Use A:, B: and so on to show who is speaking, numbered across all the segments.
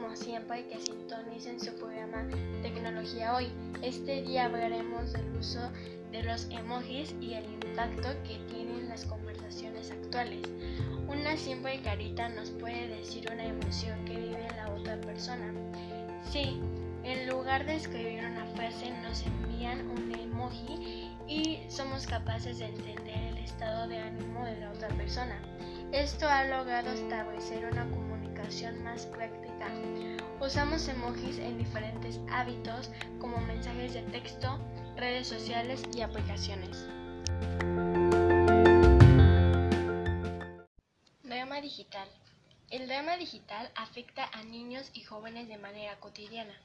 A: como siempre que sintonicen su programa Tecnología Hoy. Este día hablaremos del uso de los emojis y el impacto que tienen las conversaciones actuales. Una simple carita nos puede decir una emoción que vive la otra persona. Sí, en lugar de escribir una frase nos envían un emoji y somos capaces de entender el estado de ánimo de la otra persona. Esto ha logrado establecer una comunicación más práctica. Usamos emojis en diferentes hábitos como mensajes de texto, redes sociales y aplicaciones. Drama digital. El drama digital afecta a niños y jóvenes de manera cotidiana.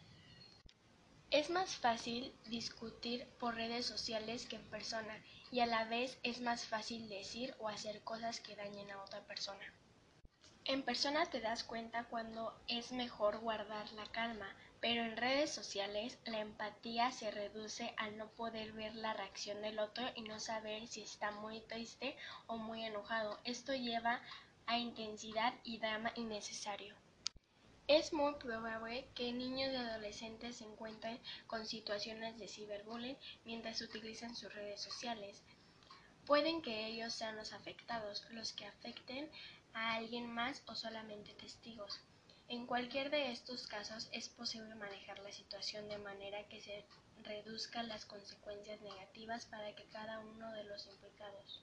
A: Es más fácil discutir por redes sociales que en persona y a la vez es más fácil decir o hacer cosas que dañen a otra persona. En persona te das cuenta cuando es mejor guardar la calma, pero en redes sociales la empatía se reduce al no poder ver la reacción del otro y no saber si está muy triste o muy enojado. Esto lleva a intensidad y drama innecesario. Es muy probable que niños y adolescentes se encuentren con situaciones de ciberbullying mientras utilizan sus redes sociales. Pueden que ellos sean los afectados, los que afecten a alguien más o solamente testigos. En cualquier de estos casos es posible manejar la situación de manera que se reduzcan las consecuencias negativas para que cada uno de los implicados.